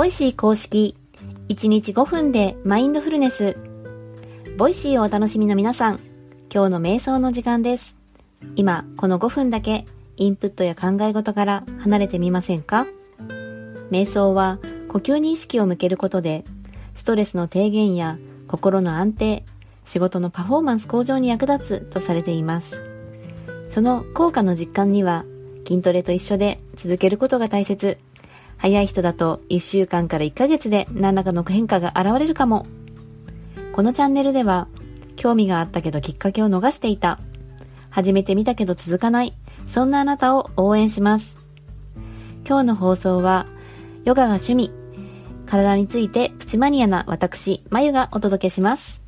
ボイシー公式。1日5分でマインドフルネス。ボイシーをお楽しみの皆さん今日の瞑想の時間です。今この5分だけインプットや考え事から離れてみませんか？瞑想は呼吸に意識を向けることでストレスの低減や心の安定仕事のパフォーマンス向上に役立つとされています。その効果の実感には筋トレと一緒で続けることが大切。早い人だと1週間から1ヶ月で何らかの変化が現れるかも。このチャンネルでは、興味があったけどきっかけを逃していた。始めてみたけど続かない。そんなあなたを応援します。今日の放送は、ヨガが趣味、体についてプチマニアな私、まゆがお届けします。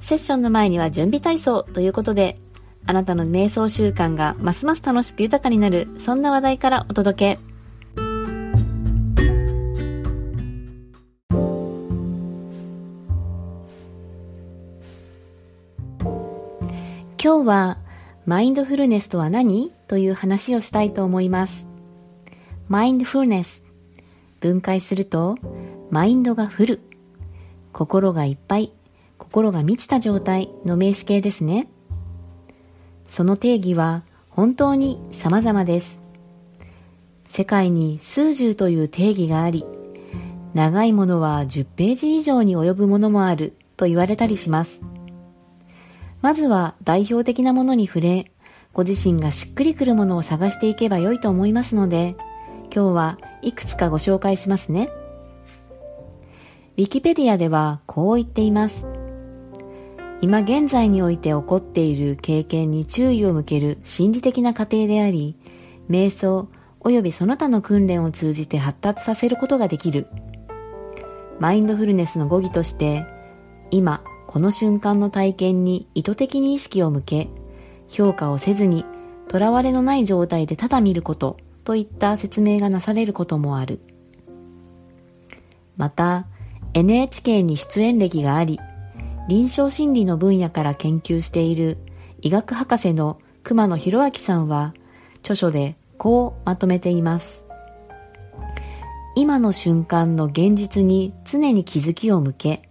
セッションの前には準備体操ということで、あなたの瞑想習慣がますます楽しく豊かになる、そんな話題からお届け。はマインドフルネスとは何という話をしたいと思います。マインドフルネス。分解すると、マインドがフル。心がいっぱい、心が満ちた状態の名詞形ですね。その定義は本当に様々です。世界に数十という定義があり、長いものは10ページ以上に及ぶものもあると言われたりします。まずは代表的なものに触れ、ご自身がしっくりくるものを探していけば良いと思いますので、今日はいくつかご紹介しますね。ウィキペディアではこう言っています。今現在において起こっている経験に注意を向ける心理的な過程であり、瞑想及びその他の訓練を通じて発達させることができる。マインドフルネスの語義として、今、この瞬間の体験に意図的に意識を向け、評価をせずに、囚われのない状態でただ見ることといった説明がなされることもある。また、NHK に出演歴があり、臨床心理の分野から研究している医学博士の熊野博明さんは、著書でこうまとめています。今の瞬間の現実に常に気づきを向け、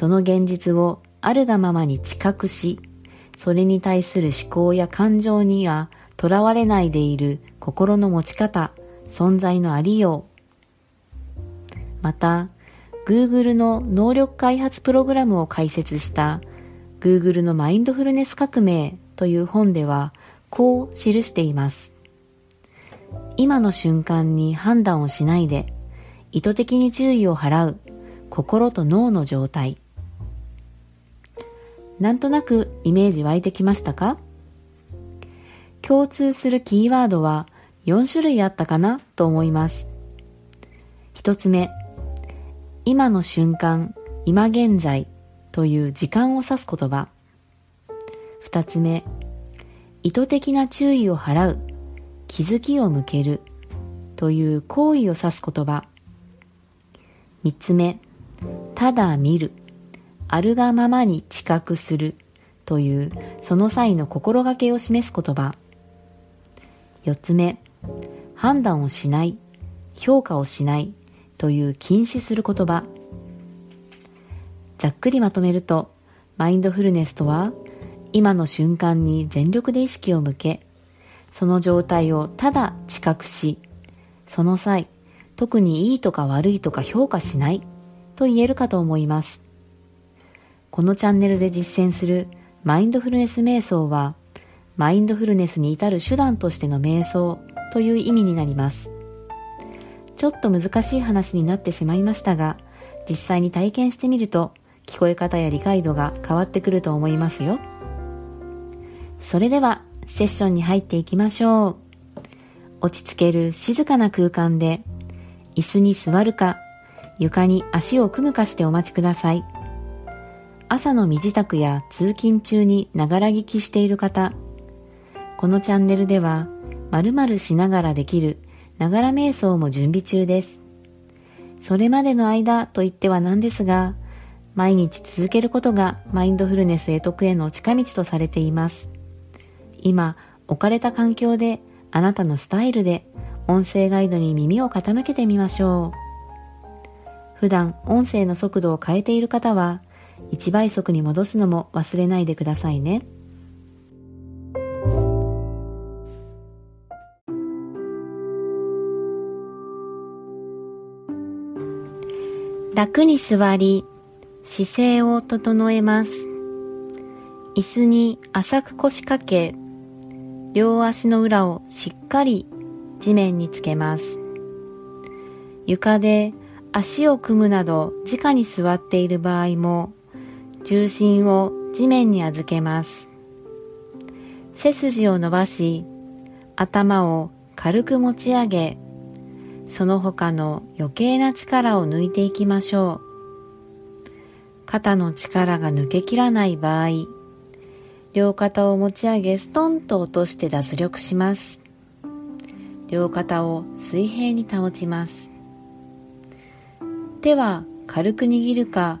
その現実をあるがままに知覚し、それに対する思考や感情には囚われないでいる心の持ち方、存在のありよう。また、Google の能力開発プログラムを開設した Google のマインドフルネス革命という本ではこう記しています。今の瞬間に判断をしないで意図的に注意を払う心と脳の状態。なんとなくイメージ湧いてきましたか？共通するキーワードは4種類あったかなと思います。一つ目、今の瞬間、今現在という時間を指す言葉。二つ目、意図的な注意を払う、気づきを向けるという行為を指す言葉。三つ目、ただ見る、あるがままに知覚するというその際の心がけを示す言葉。四つ目、判断をしない、評価をしないという禁止する言葉。ざっくりまとめると、マインドフルネスとは、今の瞬間に全力で意識を向け、その状態をただ知覚し、その際、特にいいとか悪いとか評価しないと言えるかと思います。このチャンネルで実践するマインドフルネス瞑想は、マインドフルネスに至る手段としての瞑想という意味になります。ちょっと難しい話になってしまいましたが、実際に体験してみると、聞こえ方や理解度が変わってくると思いますよ。それでは、セッションに入っていきましょう。落ち着ける静かな空間で、椅子に座るか、床に足を組むかしてお待ちください。朝の身支度や通勤中にながら聞きしている方、このチャンネルでは、〇〇しながらできるながら瞑想も準備中です。それまでの間と言ってはなんですが、毎日続けることがマインドフルネス得得への近道とされています。今、置かれた環境であなたのスタイルで音声ガイドに耳を傾けてみましょう。普段音声の速度を変えている方は1倍速に戻すのも忘れないでくださいね。楽に座り、姿勢を整えます。椅子に浅く腰掛け、両足の裏をしっかり地面につけます。床で足を組むなど直に座っている場合も重心を地面に預けます。背筋を伸ばし頭を軽く持ち上げその他の余計な力を抜いていきましょう。肩の力が抜けきらない場合両肩を持ち上げストンと落として脱力します。両肩を水平に保ちます。手は軽く握るか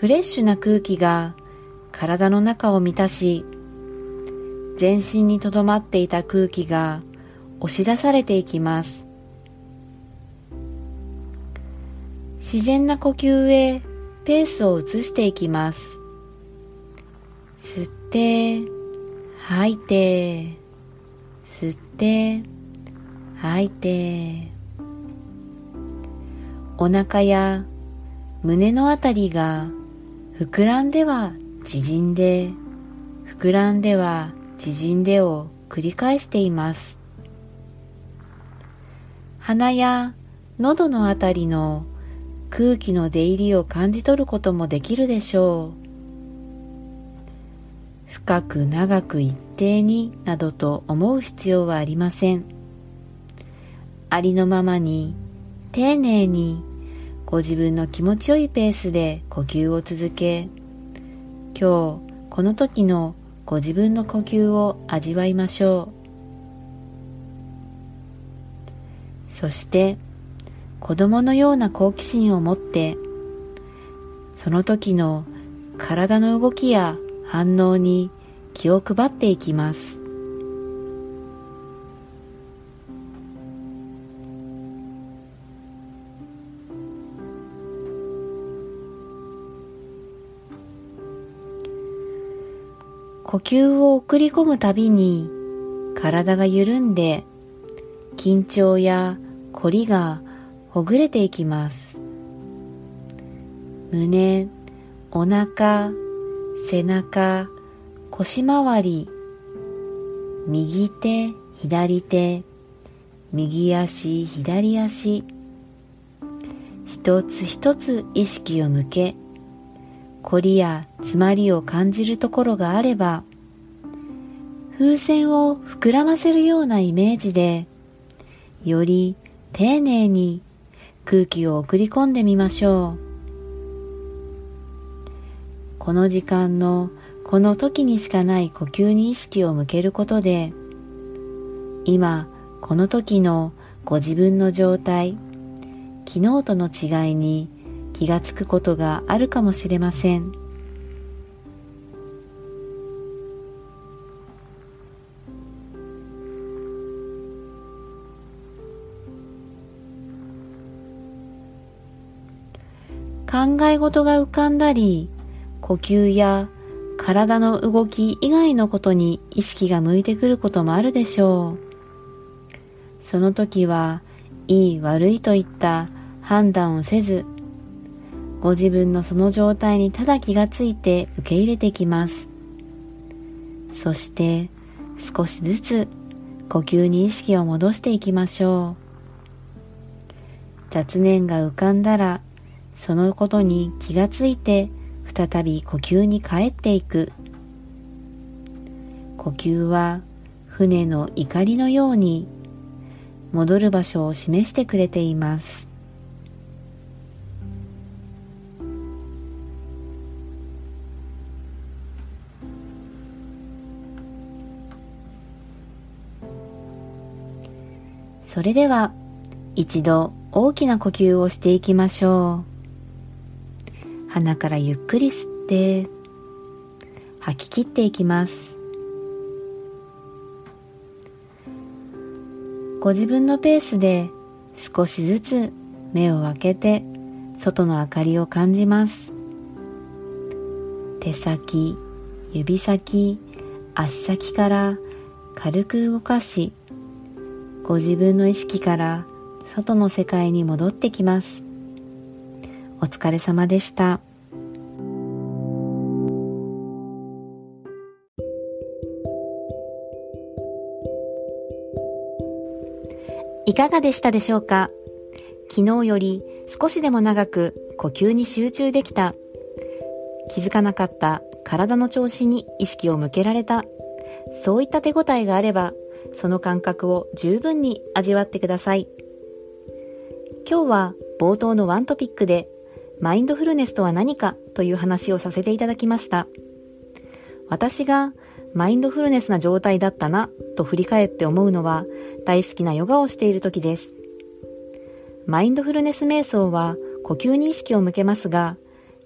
フレッシュな空気が体の中を満たし全身にとどまっていた空気が押し出されていきます。自然な呼吸へペースを移していきます。吸って吐いて吸って吐いて。お腹や胸のあたりが膨らんでは縮んで膨らんでは縮んでを繰り返しています。鼻や喉のあたりの空気の出入りを感じ取ることもできるでしょう。深く長く一定になどと思う必要はありません。ありのままに丁寧にご自分の気持ちよいペースで呼吸を続け今日この時のご自分の呼吸を味わいましょう。そして子供のような好奇心を持ってその時の体の動きや反応に気を配っていきます。呼吸を送り込むたびに体が緩んで緊張や凝りがほぐれていきます。胸お腹背中腰回り右手左手右足左足。一つ一つ意識を向け凝りや詰まりを感じるところがあれば風船を膨らませるようなイメージでより丁寧に空気を送り込んでみましょう。この時間のこの時にしかない呼吸に意識を向けることで今この時のご自分の状態昨日との違いに気がつくことがあるかもしれません。考え事が浮かんだり呼吸や体の動き以外のことに意識が向いてくることもあるでしょう。その時はいい悪いといった判断をせずご自分のその状態にただ気がついて受け入れてきます。そして少しずつ呼吸に意識を戻していきましょう。雑念が浮かんだらそのことに気がついて再び呼吸に帰っていく。呼吸は船の怒りのように戻る場所を示してくれています。それでは一度大きな呼吸をしていきましょう。鼻からゆっくり吸って吐き切っていきます。ご自分のペースで少しずつ目を開けて外の明かりを感じます。手先指先足先から軽く動かしご自分の意識から外の世界に戻ってきます。お疲れ様でした。いかがでしたでしょうか？昨日より少しでも長く呼吸に集中できた。気づかなかった体の調子に意識を向けられた。そういった手応えがあればその感覚を十分に味わってください今日は冒頭のワントピックでマインドフルネスとは何かという話をさせていただきました私がマインドフルネスな状態だったなと振り返って思うのは大好きなヨガをしている時です。マインドフルネス瞑想は呼吸に意識を向けますが、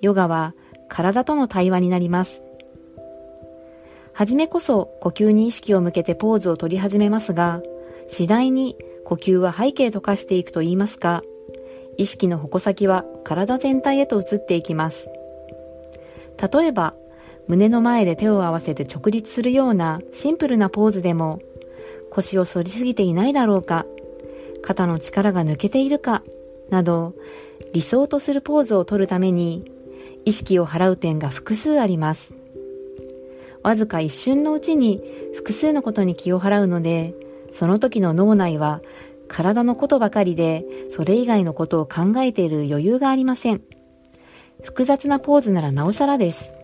ヨガは体との対話になります。はじめこそ呼吸に意識を向けてポーズを取り始めますが、次第に呼吸は背景と化していくと言いますか、意識の矛先は体全体へと移っていきます。例えば、胸の前で手を合わせて直立するようなシンプルなポーズでも腰を反りすぎていないだろうか肩の力が抜けているかなど理想とするポーズを取るために意識を払う点が複数ありますわずか一瞬のうちに複数のことに気を払うのでその時の脳内は体のことばかりでそれ以外のことを考えている余裕がありません複雑なポーズならなおさらです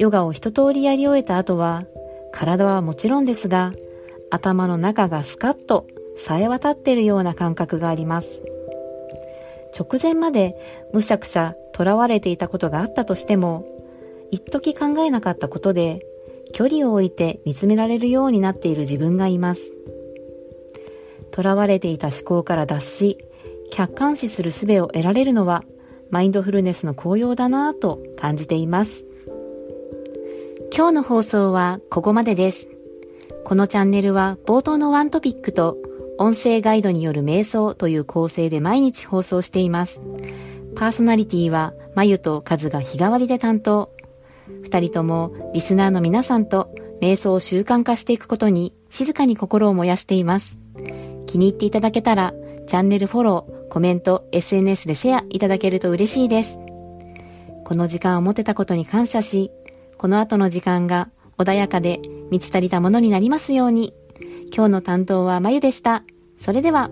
ヨガを一通りやり終えた後は、体はもちろんですが、頭の中がスカッと冴え渡っているような感覚があります。直前までむしゃくしゃ囚われていたことがあったとしても、一時考えなかったことで、距離を置いて見つめられるようになっている自分がいます。囚われていた思考から脱し、客観視する術を得られるのは、マインドフルネスの効用だなぁと感じています。今日の放送はここまでです。このチャンネルは冒頭のワントピックと音声ガイドによる瞑想という構成で毎日放送しています。パーソナリティはまゆとカズが日替わりで担当。二人ともリスナーの皆さんと瞑想を習慣化していくことに静かに心を燃やしています。気に入っていただけたらチャンネルフォロー、コメント、SNS でシェアいただけると嬉しいです。この時間を持てたことに感謝し、この後の時間が穏やかで満ち足りたものになりますように。今日の担当はまゆでした。それでは。